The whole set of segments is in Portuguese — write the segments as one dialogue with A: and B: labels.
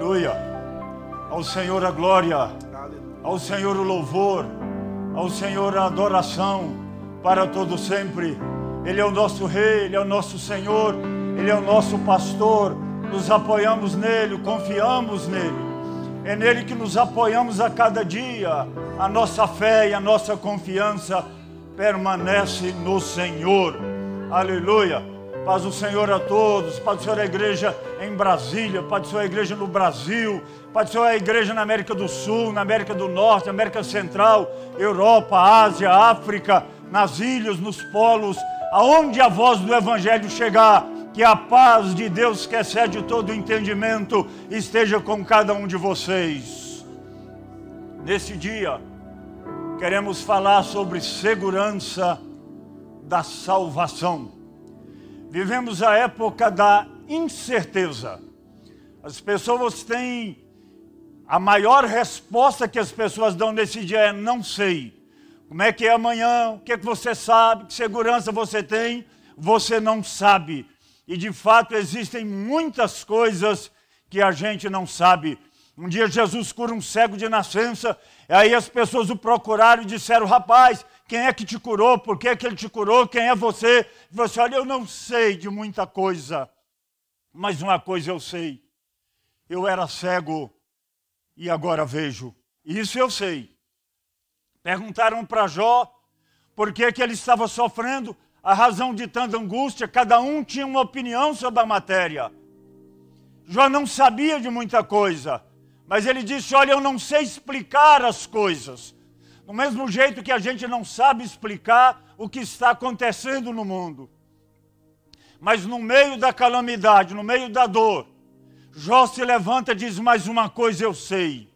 A: Aleluia. Ao Senhor a glória, ao Senhor o louvor, ao Senhor a adoração para todo sempre. Ele é o nosso rei, ele é o nosso Senhor, ele é o nosso pastor. Nos apoiamos nele, confiamos nele. É nele que nos apoiamos a cada dia. A nossa fé e a nossa confiança permanece no Senhor. Aleluia. Paz do Senhor a todos, paz do Senhor à igreja em Brasília, paz do Senhor à igreja no Brasil, paz do Senhor à igreja na América do Sul, na América do Norte, América Central, Europa, Ásia, África, nas ilhas, nos polos, aonde a voz do Evangelho chegar, que a paz de Deus que excede todo entendimento esteja com cada um de vocês. Nesse dia, queremos falar sobre segurança da salvação. Vivemos a época da incerteza. As pessoas têm a maior resposta que as pessoas dão nesse dia é não sei. Como é que é amanhã? O que, é que você sabe? Que segurança você tem? Você não sabe. E de fato existem muitas coisas que a gente não sabe. Um dia Jesus cura um cego de nascença, e aí as pessoas o procuraram e disseram: Rapaz, quem é que te curou? Por que, é que ele te curou? Quem é você? Você, olha, eu não sei de muita coisa, mas uma coisa eu sei. Eu era cego e agora vejo. Isso eu sei. Perguntaram para Jó por que, que ele estava sofrendo, a razão de tanta angústia, cada um tinha uma opinião sobre a matéria. Jó não sabia de muita coisa, mas ele disse: Olha, eu não sei explicar as coisas. Do mesmo jeito que a gente não sabe explicar o que está acontecendo no mundo. Mas no meio da calamidade, no meio da dor, Jó se levanta e diz: Mais uma coisa eu sei.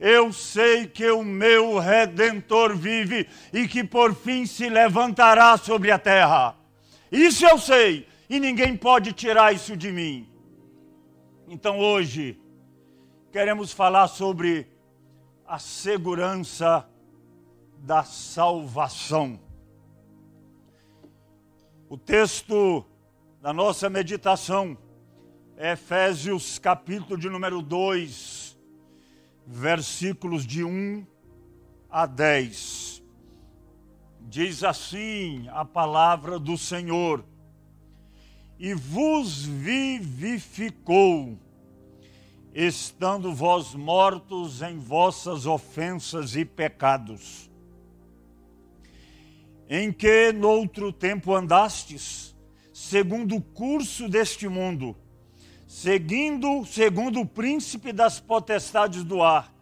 A: Eu sei que o meu redentor vive e que por fim se levantará sobre a terra. Isso eu sei e ninguém pode tirar isso de mim. Então hoje queremos falar sobre a segurança da salvação. O texto da nossa meditação é Efésios, capítulo de número 2, versículos de 1 a 10. Diz assim a palavra do Senhor: E vos vivificou, estando vós mortos em vossas ofensas e pecados em que noutro tempo andastes, segundo o curso deste mundo, seguindo segundo o príncipe das potestades do ar,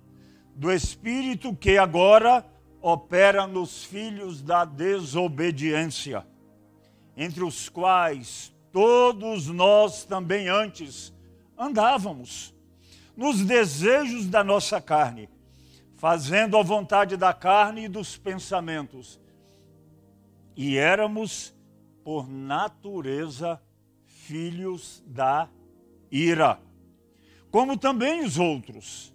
A: do espírito que agora opera nos filhos da desobediência, entre os quais todos nós também antes andávamos nos desejos da nossa carne, fazendo a vontade da carne e dos pensamentos e éramos, por natureza, filhos da ira, como também os outros.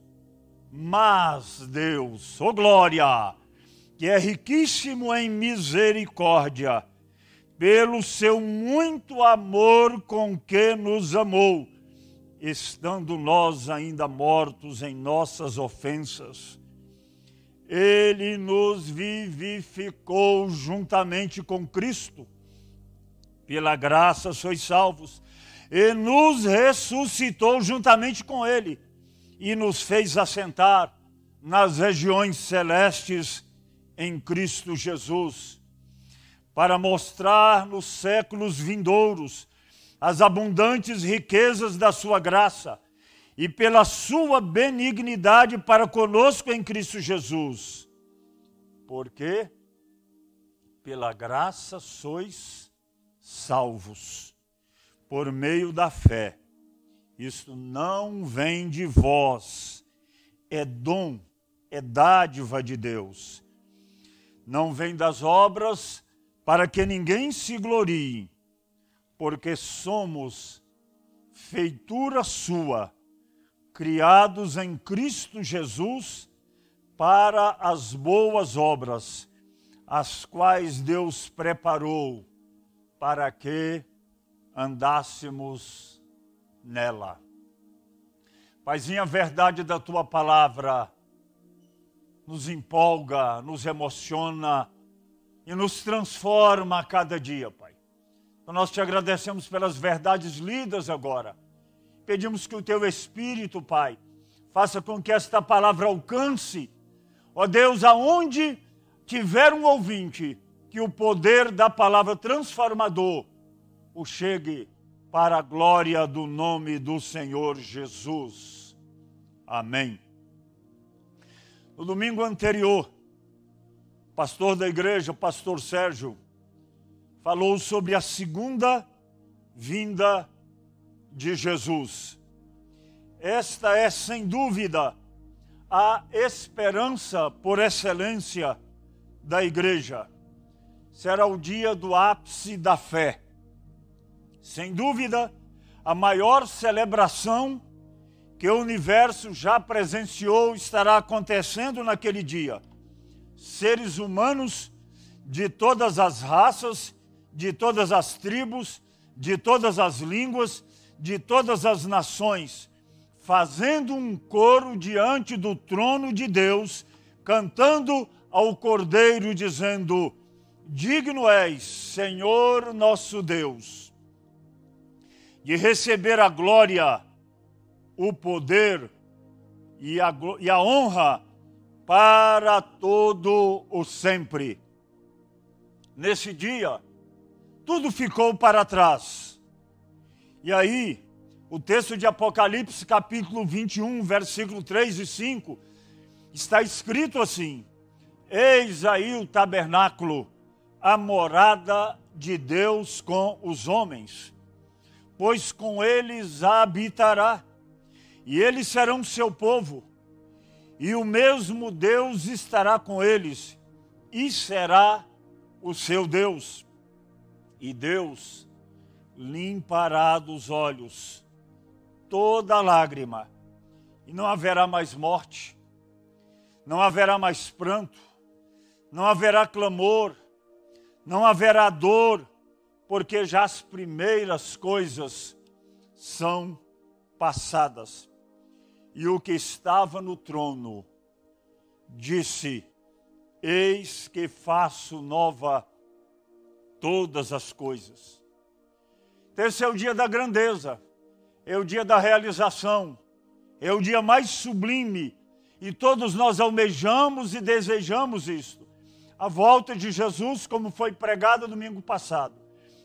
A: Mas Deus, oh glória, que é riquíssimo em misericórdia, pelo seu muito amor com que nos amou, estando nós ainda mortos em nossas ofensas ele nos vivificou juntamente com Cristo. Pela graça sois salvos. E nos ressuscitou juntamente com Ele. E nos fez assentar nas regiões celestes em Cristo Jesus. Para mostrar nos séculos vindouros as abundantes riquezas da Sua graça e pela sua benignidade para conosco em Cristo Jesus. Porque pela graça sois salvos, por meio da fé. Isto não vem de vós, é dom, é dádiva de Deus. Não vem das obras para que ninguém se glorie, porque somos feitura sua criados em Cristo Jesus para as boas obras, as quais Deus preparou para que andássemos nela. Paizinho, a verdade da tua palavra nos empolga, nos emociona e nos transforma a cada dia, Pai. Então nós te agradecemos pelas verdades lidas agora. Pedimos que o teu Espírito, Pai, faça com que esta palavra alcance, ó Deus, aonde tiver um ouvinte, que o poder da palavra transformador o chegue para a glória do nome do Senhor Jesus. Amém. No domingo anterior, o pastor da igreja, pastor Sérgio, falou sobre a segunda vinda de Jesus. Esta é, sem dúvida, a esperança por excelência da igreja. Será o dia do ápice da fé. Sem dúvida, a maior celebração que o universo já presenciou estará acontecendo naquele dia. Seres humanos de todas as raças, de todas as tribos, de todas as línguas, de todas as nações, fazendo um coro diante do trono de Deus, cantando ao Cordeiro, dizendo: Digno és, Senhor nosso Deus, de receber a glória o poder e a, e a honra para todo o sempre. Nesse dia, tudo ficou para trás. E aí, o texto de Apocalipse, capítulo 21, versículo 3 e 5, está escrito assim: Eis aí o tabernáculo, a morada de Deus com os homens, pois com eles habitará e eles serão seu povo, e o mesmo Deus estará com eles, e será o seu Deus. E Deus limpará dos olhos toda lágrima, e não haverá mais morte, não haverá mais pranto, não haverá clamor, não haverá dor, porque já as primeiras coisas são passadas. E o que estava no trono disse: Eis que faço nova todas as coisas. Esse é o dia da grandeza, é o dia da realização, é o dia mais sublime, e todos nós almejamos e desejamos isto. A volta de Jesus, como foi pregada domingo passado,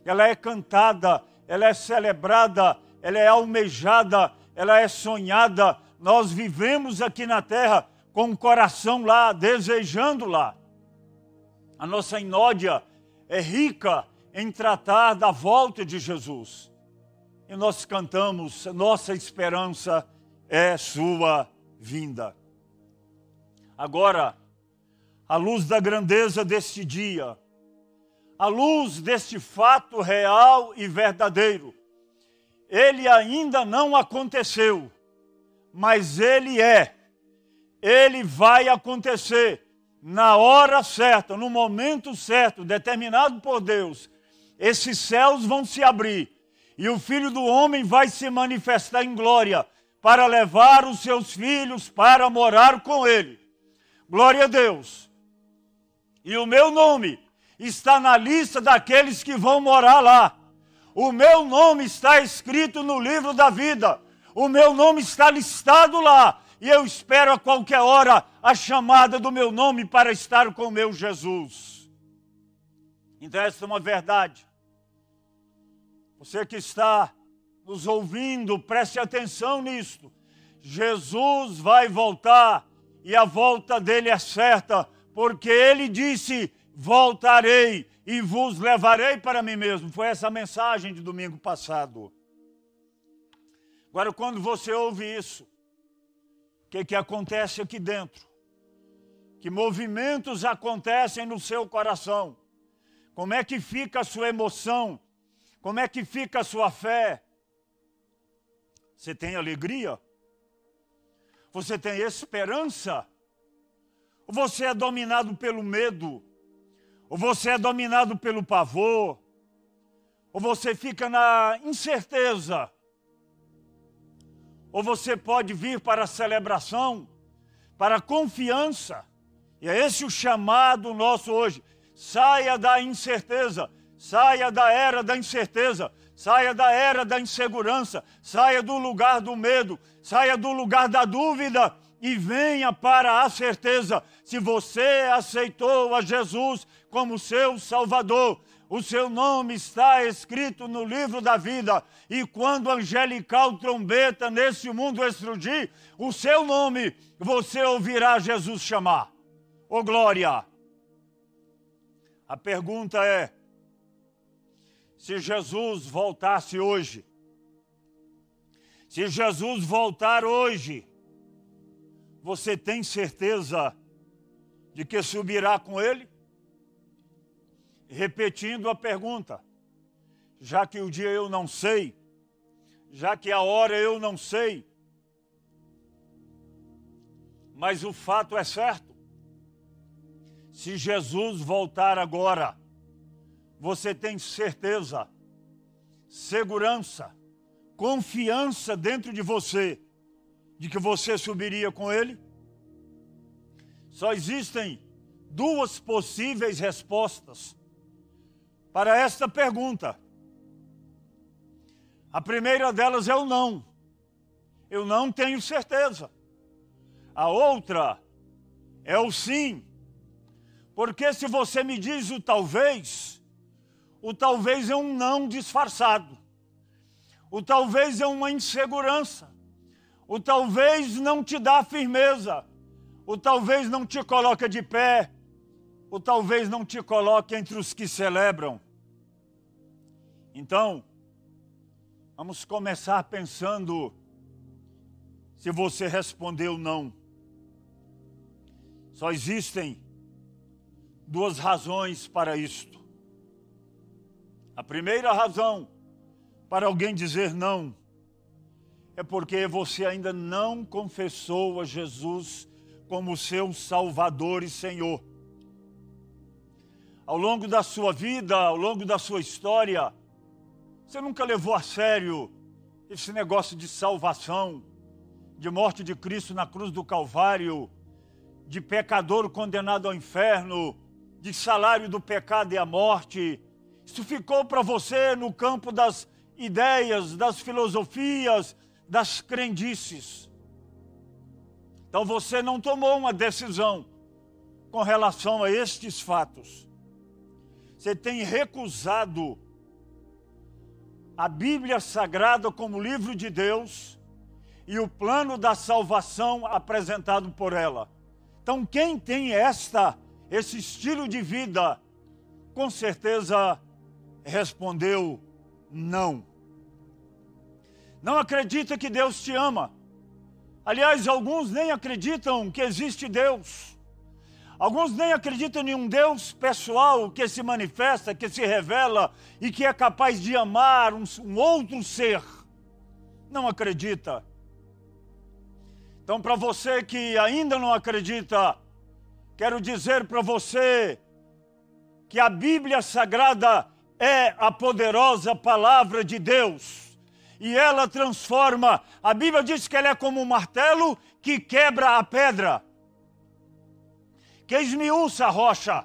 A: ela é cantada, ela é celebrada, ela é almejada, ela é sonhada, nós vivemos aqui na terra com o coração lá, desejando lá. A nossa inódia é rica em tratar da volta de Jesus. E nós cantamos, nossa esperança é sua vinda. Agora, à luz da grandeza deste dia, à luz deste fato real e verdadeiro, ele ainda não aconteceu mas ele é. Ele vai acontecer na hora certa, no momento certo, determinado por Deus. Esses céus vão se abrir e o Filho do Homem vai se manifestar em glória para levar os seus filhos para morar com ele. Glória a Deus. E o meu nome está na lista daqueles que vão morar lá. O meu nome está escrito no livro da vida o meu nome está listado lá e eu espero a qualquer hora a chamada do meu nome para estar com o meu Jesus. Então, essa é uma verdade. Você que está nos ouvindo, preste atenção nisto. Jesus vai voltar e a volta dele é certa, porque ele disse: Voltarei e vos levarei para mim mesmo. Foi essa a mensagem de domingo passado. Agora, quando você ouve isso, o que, que acontece aqui dentro? Que movimentos acontecem no seu coração? Como é que fica a sua emoção? Como é que fica a sua fé? Você tem alegria? Você tem esperança? Ou você é dominado pelo medo? Ou você é dominado pelo pavor? Ou você fica na incerteza? ou você pode vir para a celebração, para a confiança. E é esse o chamado nosso hoje. Saia da incerteza, saia da era da incerteza, saia da era da insegurança, saia do lugar do medo, saia do lugar da dúvida e venha para a certeza. Se você aceitou a Jesus como seu Salvador, o seu nome está escrito no livro da vida, e quando angelical trombeta nesse mundo explodir, o seu nome você ouvirá Jesus chamar. Ô oh, glória! A pergunta é: se Jesus voltasse hoje, se Jesus voltar hoje, você tem certeza de que subirá com ele? repetindo a pergunta, já que o dia eu não sei, já que a hora eu não sei, mas o fato é certo. Se Jesus voltar agora, você tem certeza, segurança, confiança dentro de você de que você subiria com ele? Só existem duas possíveis respostas para esta pergunta. A primeira delas é o não. Eu não tenho certeza. A outra é o sim. Porque se você me diz o talvez, o talvez é um não disfarçado. O talvez é uma insegurança. O talvez não te dá firmeza. O talvez não te coloca de pé. O talvez não te coloque entre os que celebram. Então, vamos começar pensando se você respondeu não. Só existem duas razões para isto. A primeira razão para alguém dizer não é porque você ainda não confessou a Jesus como seu Salvador e Senhor. Ao longo da sua vida, ao longo da sua história, você nunca levou a sério esse negócio de salvação, de morte de Cristo na cruz do Calvário, de pecador condenado ao inferno, de salário do pecado e a morte. Isso ficou para você no campo das ideias, das filosofias, das crendices. Então você não tomou uma decisão com relação a estes fatos. Você tem recusado a Bíblia Sagrada como livro de Deus e o plano da salvação apresentado por ela. Então, quem tem esta esse estilo de vida, com certeza respondeu não. Não acredita que Deus te ama. Aliás, alguns nem acreditam que existe Deus. Alguns nem acreditam em um Deus pessoal que se manifesta, que se revela e que é capaz de amar um, um outro ser. Não acredita. Então, para você que ainda não acredita, quero dizer para você que a Bíblia Sagrada é a poderosa palavra de Deus. E ela transforma. A Bíblia diz que ela é como um martelo que quebra a pedra que esmiuça a rocha.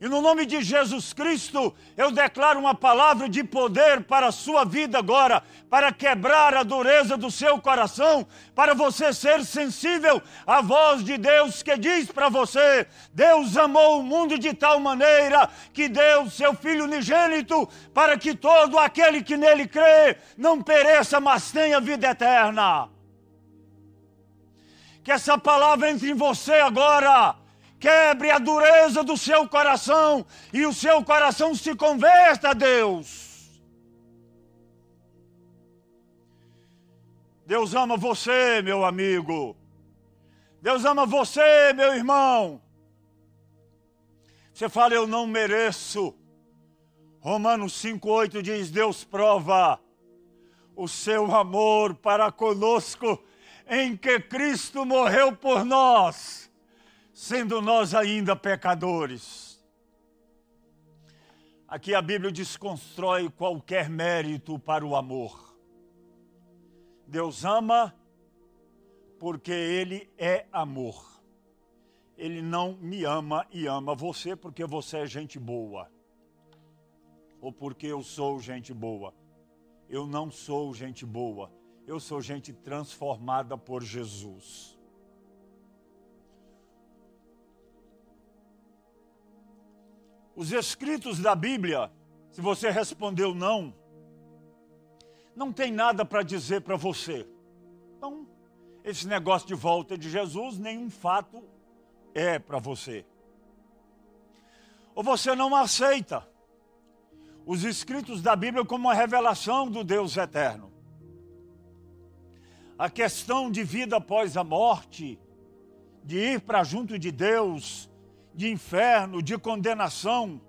A: E no nome de Jesus Cristo, eu declaro uma palavra de poder para a sua vida agora, para quebrar a dureza do seu coração, para você ser sensível à voz de Deus que diz para você: Deus amou o mundo de tal maneira que deu seu Filho unigênito, para que todo aquele que nele crê não pereça, mas tenha vida eterna. Que essa palavra entre em você agora quebre a dureza do seu coração e o seu coração se converta a Deus. Deus ama você, meu amigo. Deus ama você, meu irmão. Você fala, eu não mereço. Romanos 5,8 diz: Deus prova o seu amor para conosco em que Cristo morreu por nós sendo nós ainda pecadores. Aqui a Bíblia desconstrói qualquer mérito para o amor. Deus ama porque Ele é amor. Ele não me ama e ama você porque você é gente boa. Ou porque eu sou gente boa. Eu não sou gente boa. Eu sou gente transformada por Jesus. Os escritos da Bíblia, se você respondeu não, não tem nada para dizer para você. Então, esse negócio de volta de Jesus, nenhum fato é para você. Ou você não aceita os escritos da Bíblia como uma revelação do Deus eterno. A questão de vida após a morte, de ir para junto de Deus, de inferno, de condenação,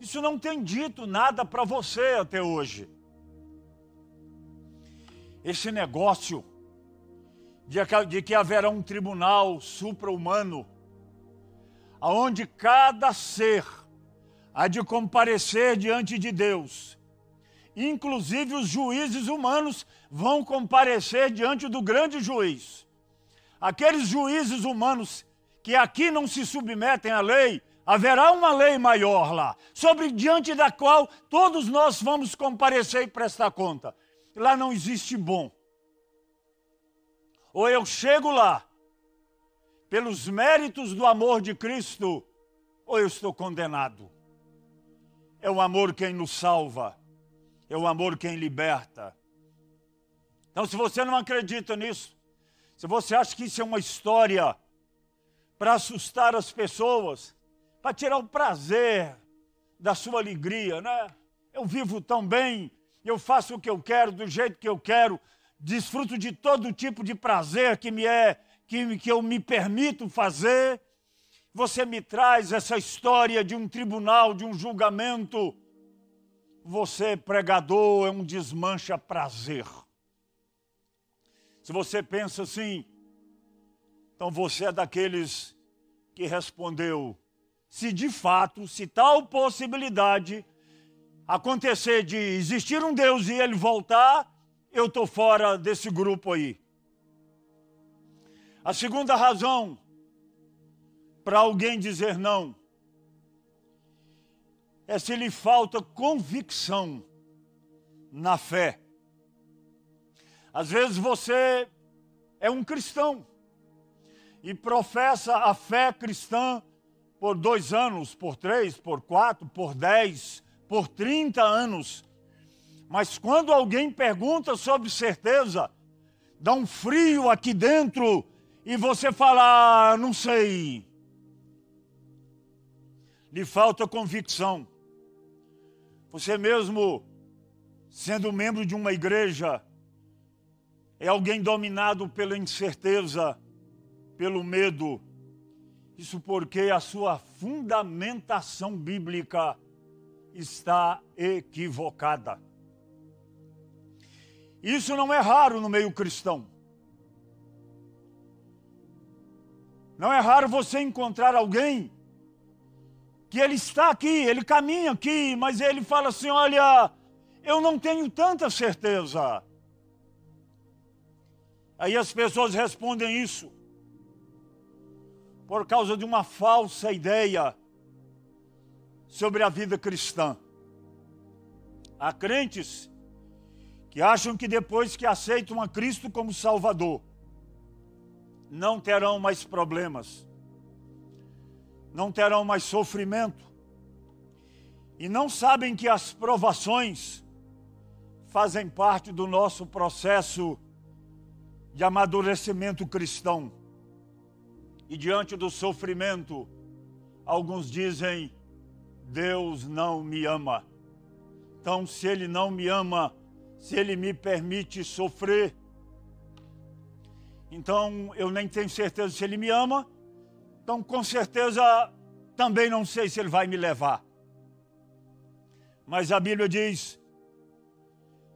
A: isso não tem dito nada para você até hoje esse negócio de, que haverá um tribunal supra-humano, aonde cada ser há de comparecer diante de Deus. Inclusive os juízes humanos vão comparecer diante do grande juiz. Aqueles juízes humanos que aqui não se submetem à lei, haverá uma lei maior lá, sobre diante da qual todos nós vamos comparecer e prestar conta lá não existe bom. Ou eu chego lá, pelos méritos do amor de Cristo, ou eu estou condenado. É o amor quem nos salva, é o amor quem liberta. Então, se você não acredita nisso, se você acha que isso é uma história para assustar as pessoas, para tirar o prazer da sua alegria, né? Eu vivo tão bem, eu faço o que eu quero, do jeito que eu quero, desfruto de todo tipo de prazer que me é, que, que eu me permito fazer. Você me traz essa história de um tribunal, de um julgamento. Você, pregador, é um desmancha prazer. Se você pensa assim, então você é daqueles que respondeu: se de fato, se tal possibilidade acontecer de existir um Deus e ele voltar, eu estou fora desse grupo aí. A segunda razão para alguém dizer não é se lhe falta convicção na fé. Às vezes você é um cristão e professa a fé cristã por dois anos, por três, por quatro, por dez, por 30 anos. Mas quando alguém pergunta sobre certeza, dá um frio aqui dentro e você fala, ah, não sei. Lhe falta convicção. Você mesmo, sendo membro de uma igreja, é alguém dominado pela incerteza, pelo medo. Isso porque a sua fundamentação bíblica está equivocada. Isso não é raro no meio cristão. Não é raro você encontrar alguém que ele está aqui, ele caminha aqui, mas ele fala assim: olha, eu não tenho tanta certeza. Aí as pessoas respondem isso por causa de uma falsa ideia sobre a vida cristã. Há crentes que acham que depois que aceitam a Cristo como Salvador, não terão mais problemas, não terão mais sofrimento, e não sabem que as provações fazem parte do nosso processo de amadurecimento cristão. E diante do sofrimento, alguns dizem: Deus não me ama. Então, se Ele não me ama, se Ele me permite sofrer, então eu nem tenho certeza se Ele me ama, então com certeza também não sei se Ele vai me levar. Mas a Bíblia diz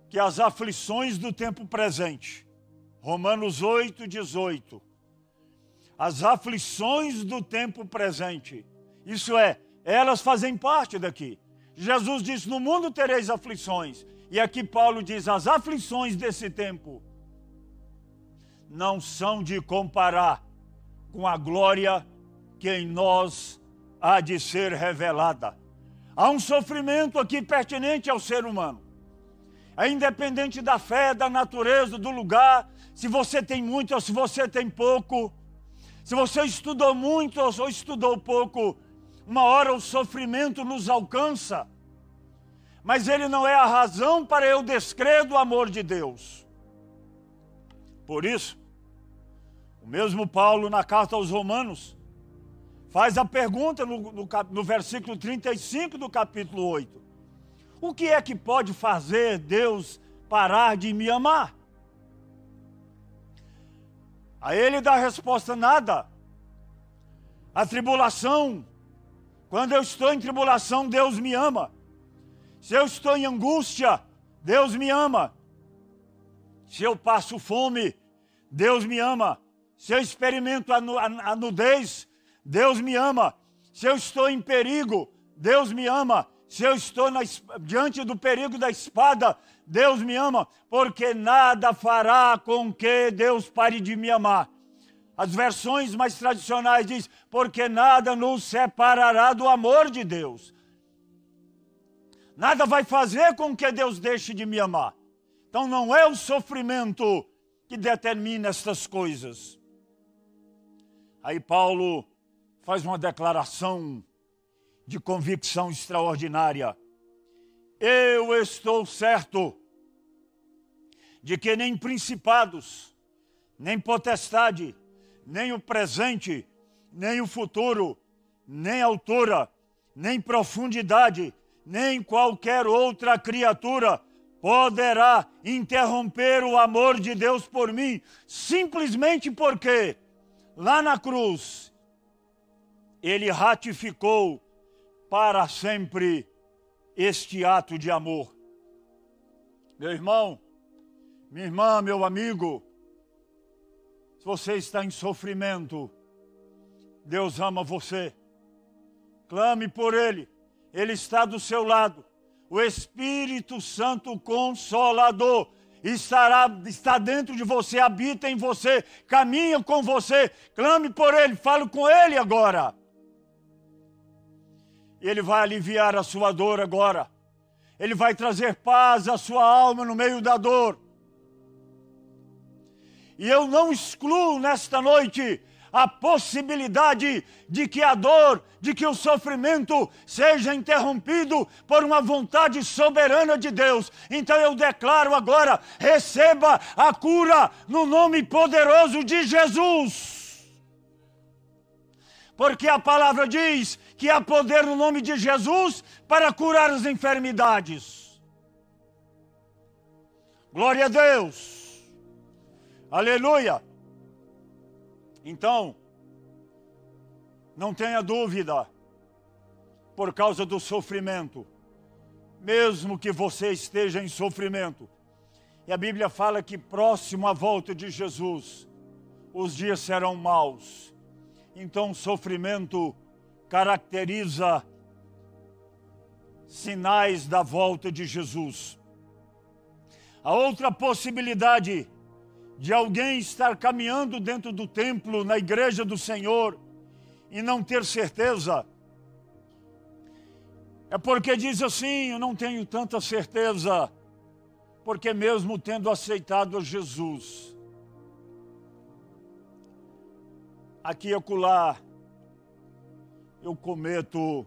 A: que as aflições do tempo presente, Romanos 8, 18, as aflições do tempo presente, isso é, elas fazem parte daqui. Jesus disse: No mundo tereis aflições. E aqui Paulo diz: As aflições desse tempo não são de comparar com a glória que em nós há de ser revelada. Há um sofrimento aqui pertinente ao ser humano. É independente da fé, da natureza, do lugar, se você tem muito ou se você tem pouco, se você estudou muito ou estudou pouco, uma hora o sofrimento nos alcança, mas ele não é a razão para eu descrer do amor de Deus. Por isso, o mesmo Paulo, na carta aos Romanos, faz a pergunta no, no, no versículo 35 do capítulo 8: O que é que pode fazer Deus parar de me amar? A ele dá resposta: nada. A tribulação, quando eu estou em tribulação, Deus me ama. Se eu estou em angústia, Deus me ama. Se eu passo fome, Deus me ama. Se eu experimento a nudez, Deus me ama. Se eu estou em perigo, Deus me ama. Se eu estou na, diante do perigo da espada, Deus me ama, porque nada fará com que Deus pare de me amar. As versões mais tradicionais diz: porque nada nos separará do amor de Deus. Nada vai fazer com que Deus deixe de me amar. Então não é o sofrimento que determina estas coisas. Aí Paulo faz uma declaração de convicção extraordinária. Eu estou certo de que nem principados, nem potestade, nem o presente, nem o futuro, nem altura, nem profundidade, nem qualquer outra criatura poderá interromper o amor de Deus por mim, simplesmente porque lá na cruz ele ratificou para sempre este ato de amor. Meu irmão, minha irmã, meu amigo, se você está em sofrimento, Deus ama você. Clame por Ele, Ele está do seu lado. O Espírito Santo Consolador estará, está dentro de você, habita em você, caminha com você. Clame por Ele, fale com Ele agora. Ele vai aliviar a sua dor agora. Ele vai trazer paz à sua alma no meio da dor. E eu não excluo nesta noite a possibilidade de que a dor, de que o sofrimento seja interrompido por uma vontade soberana de Deus. Então eu declaro agora: receba a cura no nome poderoso de Jesus. Porque a palavra diz que há poder no nome de Jesus para curar as enfermidades. Glória a Deus. Aleluia. Então, não tenha dúvida, por causa do sofrimento, mesmo que você esteja em sofrimento, e a Bíblia fala que próximo à volta de Jesus, os dias serão maus. Então, o sofrimento caracteriza sinais da volta de Jesus. A outra possibilidade de alguém estar caminhando dentro do templo, na igreja do Senhor, e não ter certeza, é porque diz assim: Eu não tenho tanta certeza, porque mesmo tendo aceitado a Jesus, aqui e acolá, eu cometo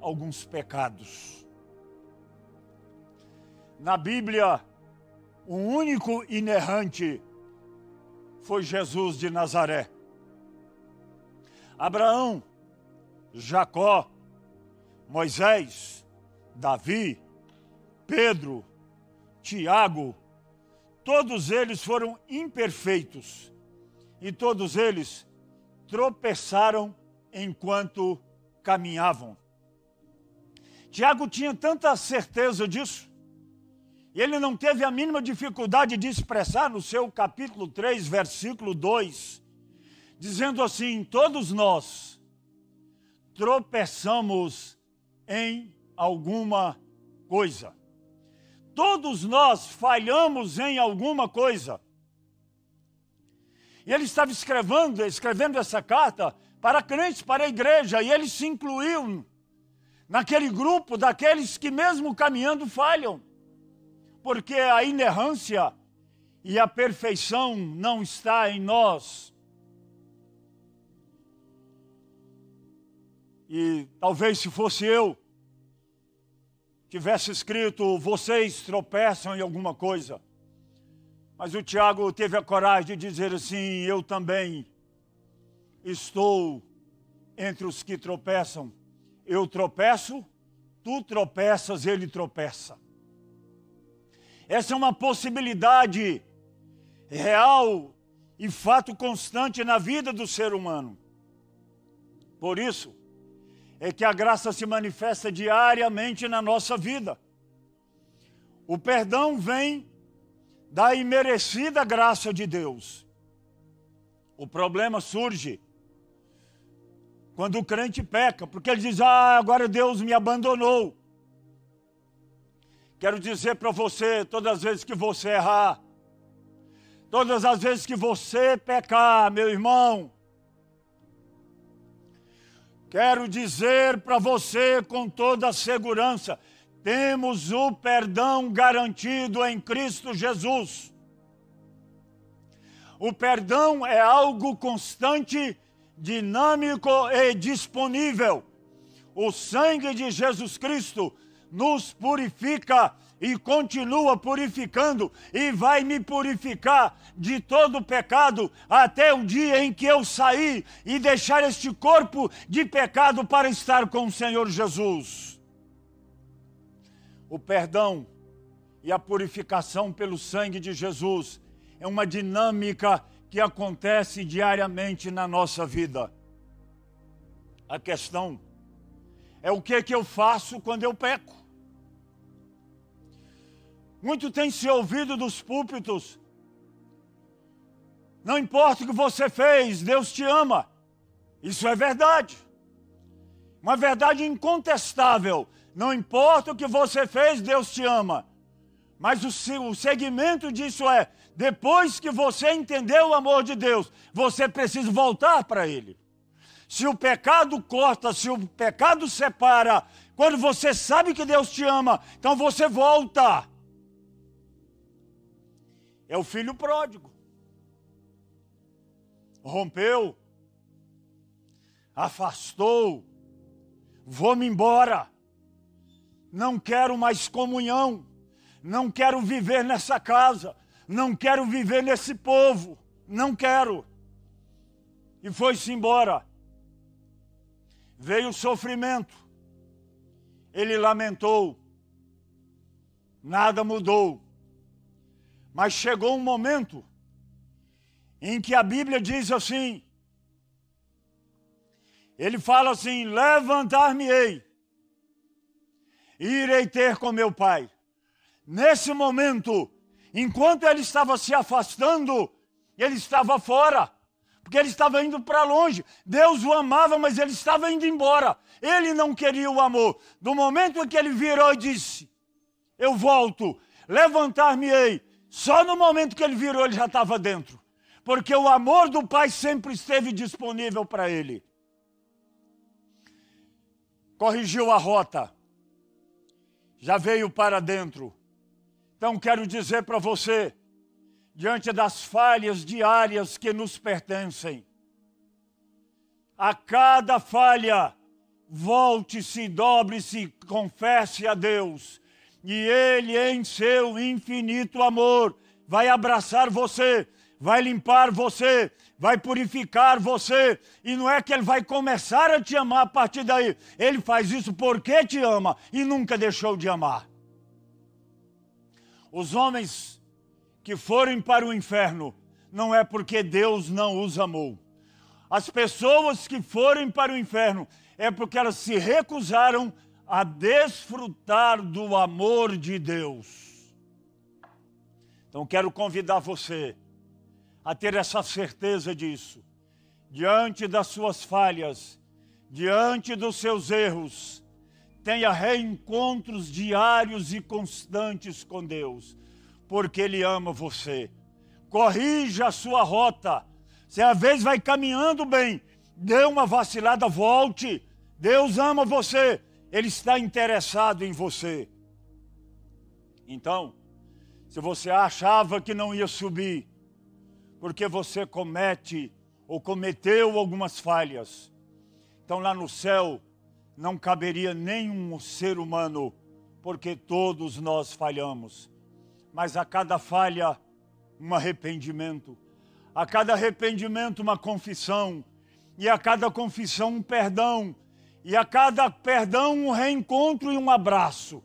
A: alguns pecados. Na Bíblia, o único inerrante foi Jesus de Nazaré. Abraão, Jacó, Moisés, Davi, Pedro, Tiago, todos eles foram imperfeitos e todos eles tropeçaram enquanto caminhavam. Tiago tinha tanta certeza disso, e ele não teve a mínima dificuldade de expressar no seu capítulo 3, versículo 2, dizendo assim: Todos nós tropeçamos em alguma coisa. Todos nós falhamos em alguma coisa. E ele estava escrevendo, escrevendo essa carta para crentes, para a igreja, e ele se incluiu naquele grupo daqueles que, mesmo caminhando, falham, porque a inerrância e a perfeição não está em nós. E talvez se fosse eu, tivesse escrito: vocês tropeçam em alguma coisa. Mas o Tiago teve a coragem de dizer assim: eu também estou entre os que tropeçam. Eu tropeço, tu tropeças, ele tropeça. Essa é uma possibilidade real e fato constante na vida do ser humano. Por isso, é que a graça se manifesta diariamente na nossa vida. O perdão vem da imerecida graça de Deus. O problema surge quando o crente peca, porque ele diz: Ah, agora Deus me abandonou. Quero dizer para você, todas as vezes que você errar, todas as vezes que você pecar, meu irmão, Quero dizer para você com toda segurança: temos o perdão garantido em Cristo Jesus. O perdão é algo constante, dinâmico e disponível. O sangue de Jesus Cristo nos purifica e continua purificando e vai me purificar de todo pecado até o dia em que eu sair e deixar este corpo de pecado para estar com o Senhor Jesus. O perdão e a purificação pelo sangue de Jesus é uma dinâmica que acontece diariamente na nossa vida. A questão é o que, é que eu faço quando eu peco. Muito tem se ouvido dos púlpitos. Não importa o que você fez, Deus te ama. Isso é verdade. Uma verdade incontestável. Não importa o que você fez, Deus te ama. Mas o, o segmento disso é: depois que você entendeu o amor de Deus, você precisa voltar para Ele. Se o pecado corta, se o pecado separa, quando você sabe que Deus te ama, então você volta. É o filho pródigo. Rompeu, afastou, vou-me embora. Não quero mais comunhão, não quero viver nessa casa, não quero viver nesse povo, não quero. E foi-se embora. Veio o sofrimento, ele lamentou, nada mudou. Mas chegou um momento em que a Bíblia diz assim: ele fala assim: levantar-me-ei, irei ter com meu pai. Nesse momento, enquanto ele estava se afastando, ele estava fora, porque ele estava indo para longe. Deus o amava, mas ele estava indo embora. Ele não queria o amor. Do momento em que ele virou e disse: Eu volto, levantar-me-ei, só no momento que ele virou, ele já estava dentro. Porque o amor do Pai sempre esteve disponível para ele. Corrigiu a rota. Já veio para dentro. Então quero dizer para você, diante das falhas diárias que nos pertencem, a cada falha, volte-se, dobre-se, confesse a Deus e Ele, em seu infinito amor, vai abraçar você, vai limpar você, vai purificar você, e não é que Ele vai começar a te amar a partir daí, Ele faz isso porque te ama e nunca deixou de amar. Os homens que forem para o inferno, não é porque Deus não os amou. As pessoas que forem para o inferno, é porque elas se recusaram a desfrutar do amor de Deus. Então quero convidar você a ter essa certeza disso. Diante das suas falhas, diante dos seus erros, tenha reencontros diários e constantes com Deus, porque Ele ama você. Corrija a sua rota, Se às vezes vai caminhando bem, dê uma vacilada, volte. Deus ama você, Ele está interessado em você. Então, se você achava que não ia subir, porque você comete ou cometeu algumas falhas, então lá no céu não caberia nenhum ser humano, porque todos nós falhamos. Mas a cada falha, um arrependimento. A cada arrependimento, uma confissão. E a cada confissão, um perdão. E a cada perdão, um reencontro e um abraço.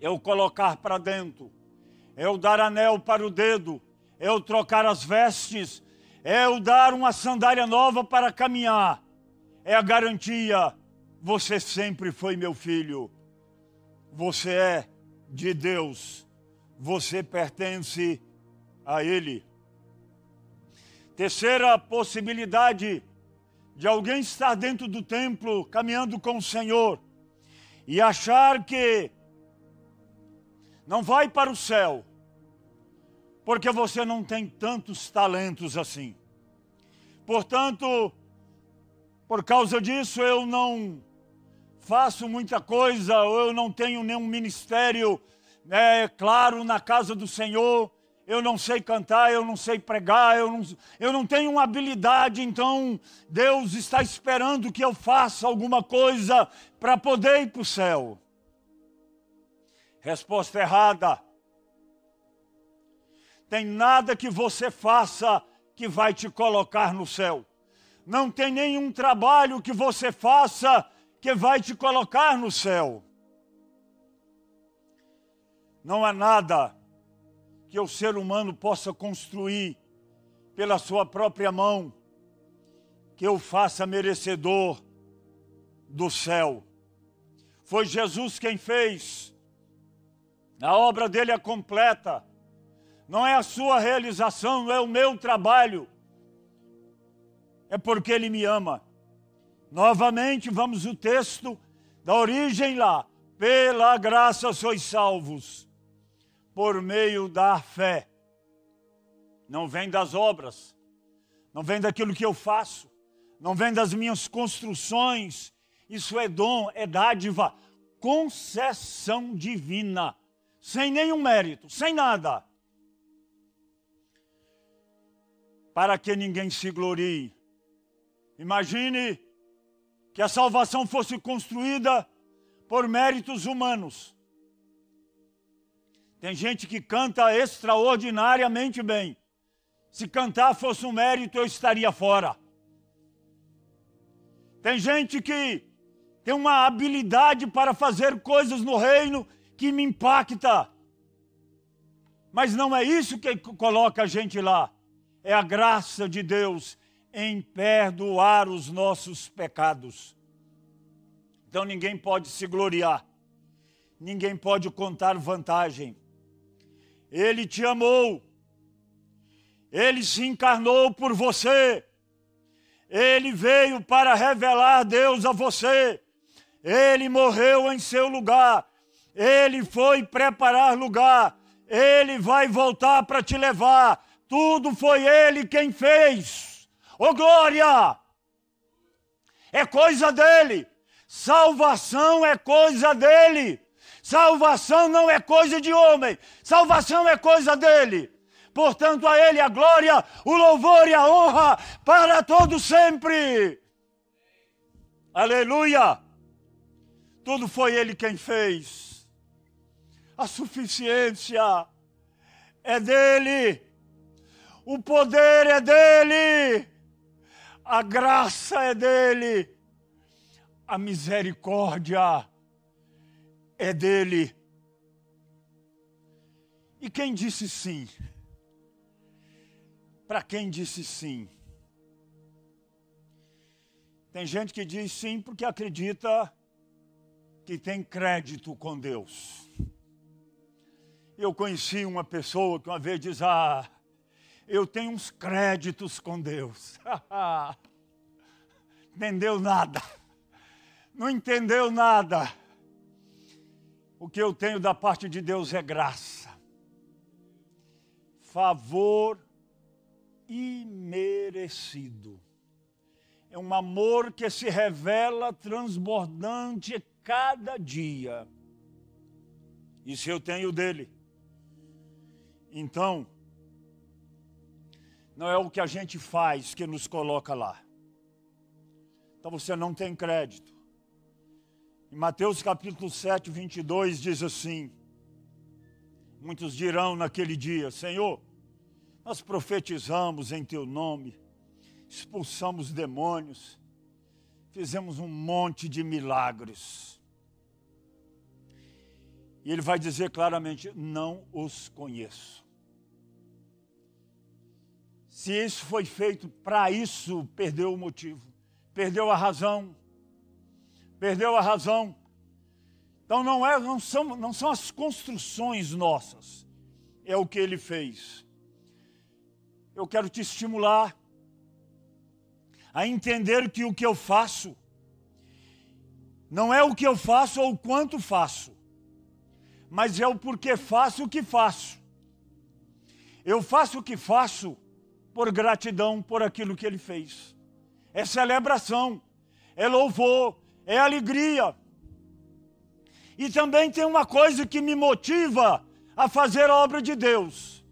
A: É o colocar para dentro. É o dar anel para o dedo. É o trocar as vestes. É o dar uma sandália nova para caminhar. É a garantia você sempre foi meu filho. Você é de Deus. Você pertence a Ele. Terceira possibilidade de alguém estar dentro do templo caminhando com o Senhor e achar que não vai para o céu, porque você não tem tantos talentos assim. Portanto, por causa disso eu não faço muita coisa, ou eu não tenho nenhum ministério é, claro na casa do Senhor, eu não sei cantar, eu não sei pregar, eu não, eu não tenho uma habilidade, então Deus está esperando que eu faça alguma coisa para poder ir para o céu. Resposta errada. Tem nada que você faça que vai te colocar no céu. Não tem nenhum trabalho que você faça que vai te colocar no céu. Não há nada que o ser humano possa construir pela sua própria mão que o faça merecedor do céu. Foi Jesus quem fez. A obra dele é completa. Não é a sua realização, não é o meu trabalho. É porque ele me ama. Novamente, vamos o texto da origem lá. Pela graça sois salvos, por meio da fé. Não vem das obras, não vem daquilo que eu faço, não vem das minhas construções. Isso é dom, é dádiva, concessão divina, sem nenhum mérito, sem nada. Para que ninguém se glorie. Imagine que a salvação fosse construída por méritos humanos. Tem gente que canta extraordinariamente bem. Se cantar fosse um mérito, eu estaria fora. Tem gente que tem uma habilidade para fazer coisas no reino que me impacta. Mas não é isso que coloca a gente lá. É a graça de Deus em perdoar os nossos pecados. Então ninguém pode se gloriar, ninguém pode contar vantagem. Ele te amou, ele se encarnou por você, ele veio para revelar Deus a você, ele morreu em seu lugar, ele foi preparar lugar, ele vai voltar para te levar. Tudo foi ele quem fez. Ô oh, glória! É coisa dele. Salvação é coisa dele. Salvação não é coisa de homem. Salvação é coisa dele. Portanto, a ele a glória, o louvor e a honra para todo sempre. Aleluia! Tudo foi ele quem fez. A suficiência é dele. O poder é dele a graça é dele, a misericórdia é dele. E quem disse sim? Para quem disse sim? Tem gente que diz sim porque acredita que tem crédito com Deus. Eu conheci uma pessoa que uma vez diz: Ah, eu tenho uns créditos com Deus. entendeu nada. Não entendeu nada. O que eu tenho da parte de Deus é graça, favor imerecido. É um amor que se revela transbordante cada dia. Isso eu tenho dele. Então, não é o que a gente faz que nos coloca lá. Então você não tem crédito. Em Mateus capítulo 7, 22 diz assim: Muitos dirão naquele dia: Senhor, nós profetizamos em teu nome, expulsamos demônios, fizemos um monte de milagres. E ele vai dizer claramente: Não os conheço. Se isso foi feito para isso, perdeu o motivo, perdeu a razão, perdeu a razão. Então não, é, não, são, não são as construções nossas, é o que ele fez. Eu quero te estimular a entender que o que eu faço não é o que eu faço ou o quanto faço, mas é o porquê faço o que faço. Eu faço o que faço por gratidão por aquilo que ele fez. É celebração, é louvor, é alegria. E também tem uma coisa que me motiva a fazer a obra de Deus.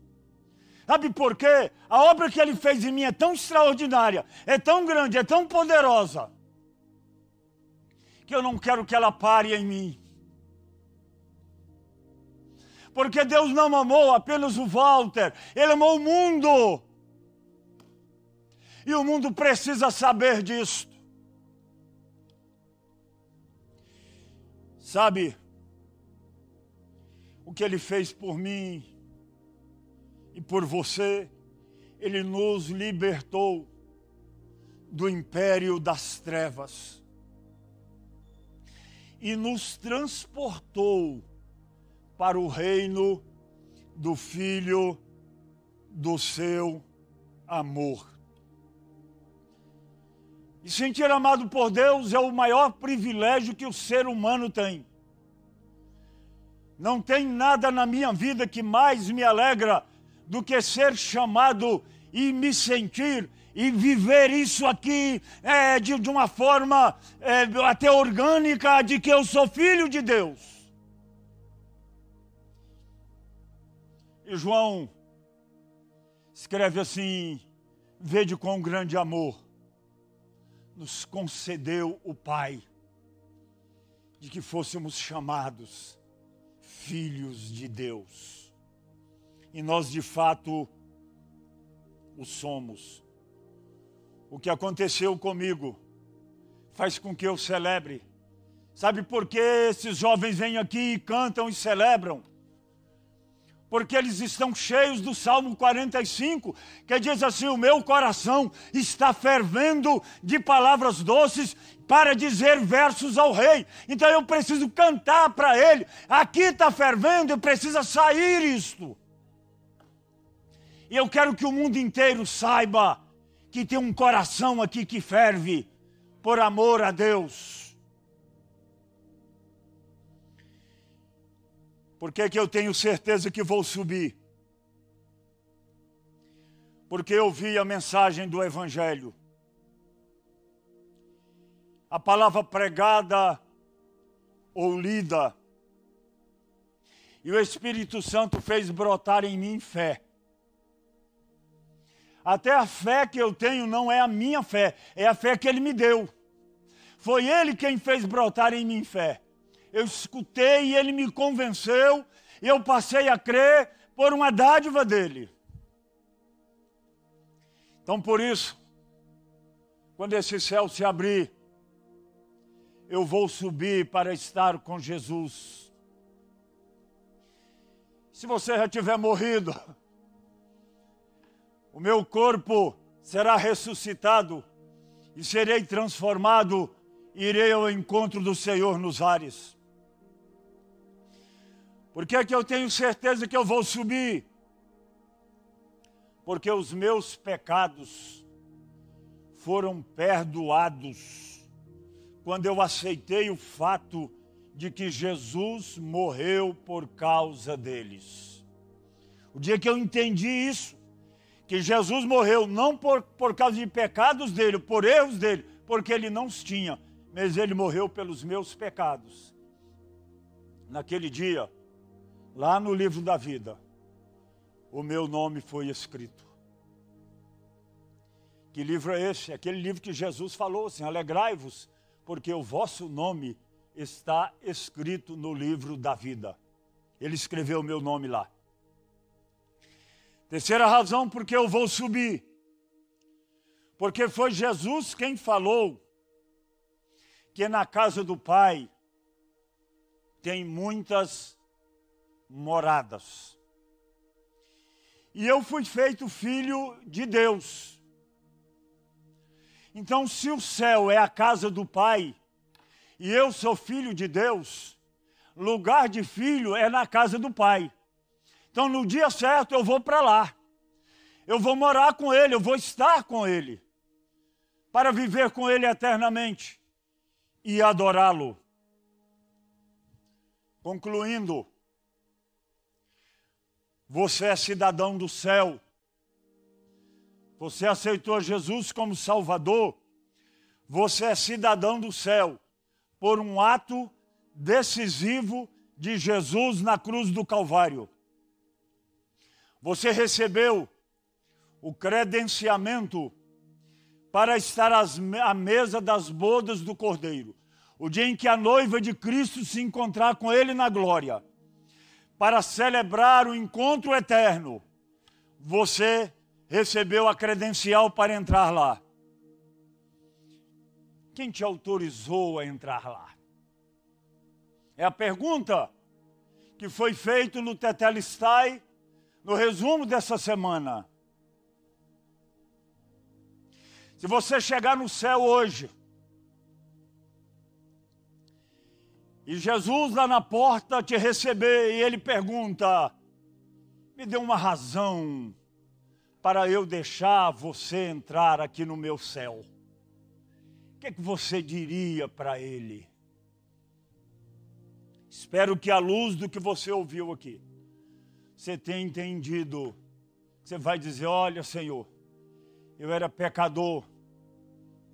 A: Sabe por quê? A obra que ele fez em mim é tão extraordinária, é tão grande, é tão poderosa, que eu não quero que ela pare em mim. Porque Deus não amou apenas o Walter, Ele amou o mundo. E o mundo precisa saber disso. Sabe, o que ele fez por mim e por você, ele nos libertou do império das trevas e nos transportou para o reino do Filho do seu amor. E sentir amado por Deus é o maior privilégio que o ser humano tem. Não tem nada na minha vida que mais me alegra do que ser chamado e me sentir e viver isso aqui é, de, de uma forma é, até orgânica de que eu sou filho de Deus. E João escreve assim: Vede com grande amor nos concedeu o Pai, de que fôssemos chamados filhos de Deus. E nós de fato o somos. O que aconteceu comigo faz com que eu celebre. Sabe por que esses jovens vêm aqui e cantam e celebram? Porque eles estão cheios do Salmo 45, que diz assim: O meu coração está fervendo de palavras doces para dizer versos ao rei. Então eu preciso cantar para ele. Aqui está fervendo e precisa sair isto. E eu quero que o mundo inteiro saiba que tem um coração aqui que ferve por amor a Deus. Por que, que eu tenho certeza que vou subir? Porque eu vi a mensagem do Evangelho. A palavra pregada ou lida. E o Espírito Santo fez brotar em mim fé. Até a fé que eu tenho não é a minha fé, é a fé que Ele me deu. Foi Ele quem fez brotar em mim fé eu escutei e ele me convenceu, e eu passei a crer por uma dádiva dele. Então, por isso, quando esse céu se abrir, eu vou subir para estar com Jesus. Se você já tiver morrido, o meu corpo será ressuscitado e serei transformado, irei ao encontro do Senhor nos ares. Por que, é que eu tenho certeza que eu vou subir? Porque os meus pecados foram perdoados quando eu aceitei o fato de que Jesus morreu por causa deles. O dia que eu entendi isso, que Jesus morreu não por, por causa de pecados dele, por erros dele, porque ele não os tinha, mas ele morreu pelos meus pecados. Naquele dia, lá no livro da vida, o meu nome foi escrito. Que livro é esse? Aquele livro que Jesus falou assim: alegrai-vos, porque o vosso nome está escrito no livro da vida. Ele escreveu o meu nome lá. Terceira razão, porque eu vou subir. Porque foi Jesus quem falou que na casa do Pai tem muitas moradas. E eu fui feito filho de Deus. Então, se o céu é a casa do Pai, e eu sou filho de Deus, lugar de filho é na casa do Pai. Então, no dia certo, eu vou para lá. Eu vou morar com Ele, eu vou estar com Ele, para viver com Ele eternamente e adorá-lo. Concluindo, você é cidadão do céu. Você aceitou Jesus como Salvador. Você é cidadão do céu por um ato decisivo de Jesus na cruz do Calvário. Você recebeu o credenciamento para estar à mesa das bodas do Cordeiro, o dia em que a noiva de Cristo se encontrar com Ele na glória, para celebrar o encontro eterno. Você recebeu a credencial para entrar lá. Quem te autorizou a entrar lá? É a pergunta que foi feita no Tetelestai no resumo dessa semana. Se você chegar no céu hoje, e Jesus lá na porta te receber, e ele pergunta: me dê uma razão para eu deixar você entrar aqui no meu céu. O que, é que você diria para ele? Espero que, à luz do que você ouviu aqui, você tem entendido. Você vai dizer: Olha, Senhor, eu era pecador,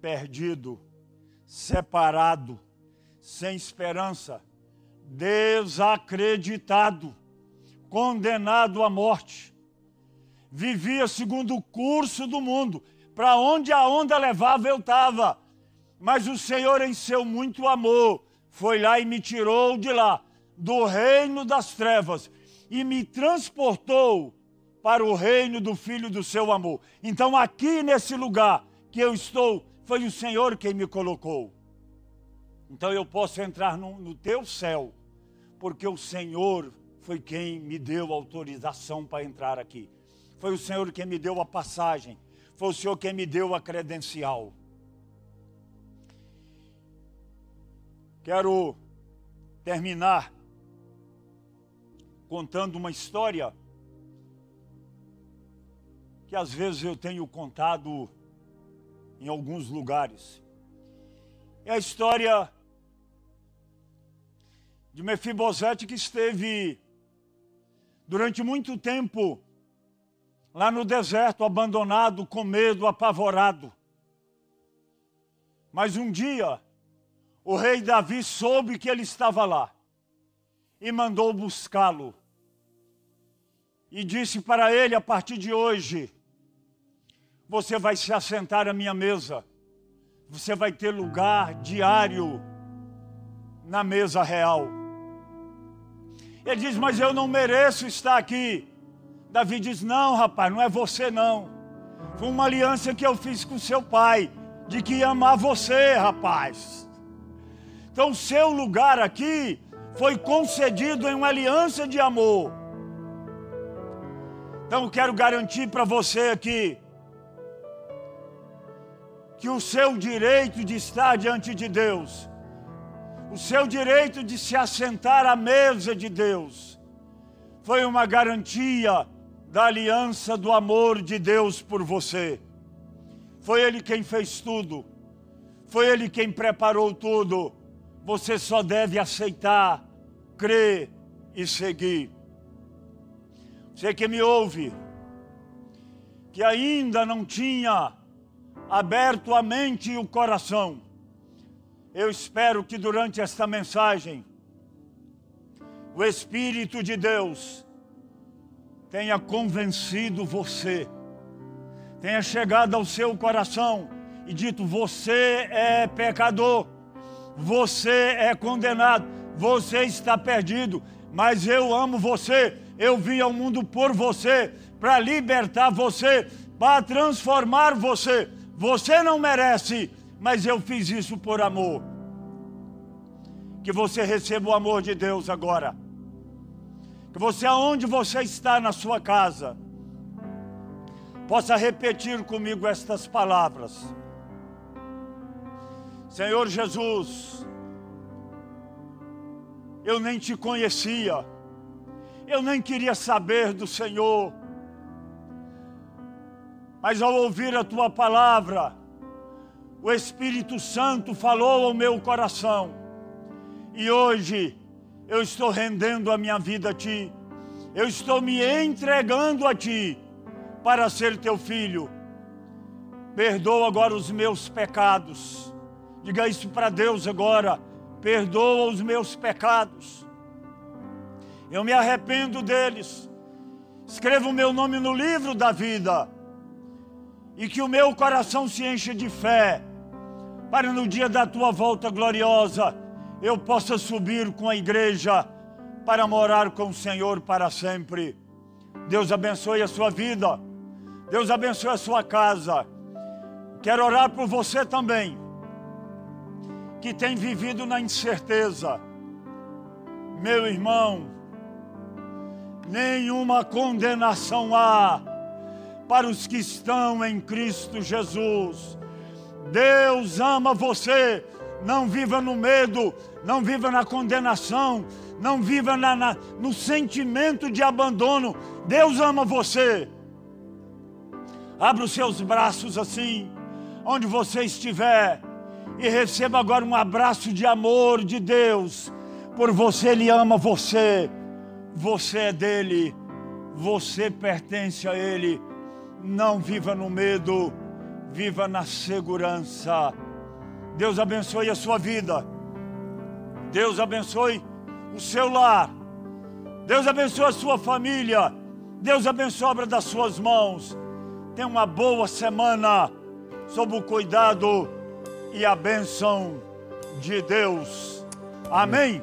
A: perdido, separado, sem esperança, desacreditado, condenado à morte. Vivia segundo o curso do mundo, para onde a onda levava eu estava. Mas o Senhor, em seu muito amor, foi lá e me tirou de lá, do reino das trevas, e me transportou para o reino do Filho do seu amor. Então, aqui nesse lugar que eu estou, foi o Senhor quem me colocou. Então, eu posso entrar no, no teu céu, porque o Senhor foi quem me deu autorização para entrar aqui. Foi o Senhor quem me deu a passagem. Foi o Senhor quem me deu a credencial. Quero terminar contando uma história que às vezes eu tenho contado em alguns lugares. É a história de Mefibosete que esteve durante muito tempo lá no deserto, abandonado, com medo, apavorado. Mas um dia, o rei Davi soube que ele estava lá e mandou buscá-lo. E disse para ele: a partir de hoje, você vai se assentar à minha mesa, você vai ter lugar diário na mesa real. Ele diz: Mas eu não mereço estar aqui. Davi diz: Não, rapaz, não é você não. Foi uma aliança que eu fiz com seu pai, de que ia amar você, rapaz. Então, seu lugar aqui foi concedido em uma aliança de amor. Então eu quero garantir para você aqui que o seu direito de estar diante de Deus, o seu direito de se assentar à mesa de Deus, foi uma garantia da aliança do amor de Deus por você. Foi Ele quem fez tudo, foi Ele quem preparou tudo. Você só deve aceitar crer e seguir. Você que me ouve, que ainda não tinha aberto a mente e o coração, eu espero que durante esta mensagem, o Espírito de Deus tenha convencido você, tenha chegado ao seu coração e dito: você é pecador, você é condenado, você está perdido, mas eu amo você, eu vim ao mundo por você, para libertar você, para transformar você. Você não merece, mas eu fiz isso por amor. Que você receba o amor de Deus agora. Que você, aonde você está na sua casa, possa repetir comigo estas palavras. Senhor Jesus, eu nem te conhecia, eu nem queria saber do Senhor, mas ao ouvir a tua palavra, o Espírito Santo falou ao meu coração, e hoje eu estou rendendo a minha vida a Ti, eu estou me entregando a Ti para ser Teu filho. Perdoa agora os meus pecados. Diga isso para Deus agora. Perdoa os meus pecados. Eu me arrependo deles. Escreva o meu nome no livro da vida. E que o meu coração se encha de fé. Para no dia da tua volta gloriosa eu possa subir com a igreja para morar com o Senhor para sempre. Deus abençoe a sua vida. Deus abençoe a sua casa. Quero orar por você também, que tem vivido na incerteza. Meu irmão, nenhuma condenação há para os que estão em Cristo Jesus. Deus ama você não viva no medo, não viva na condenação, não viva na, na, no sentimento de abandono. Deus ama você. Abra os seus braços assim, onde você estiver, e receba agora um abraço de amor de Deus. Por você, Ele ama você. Você é dele, você pertence a Ele. Não viva no medo, viva na segurança. Deus abençoe a sua vida. Deus abençoe o seu lar. Deus abençoe a sua família. Deus abençoe a obra das suas mãos. Tenha uma boa semana sob o cuidado e a bênção de Deus. Amém.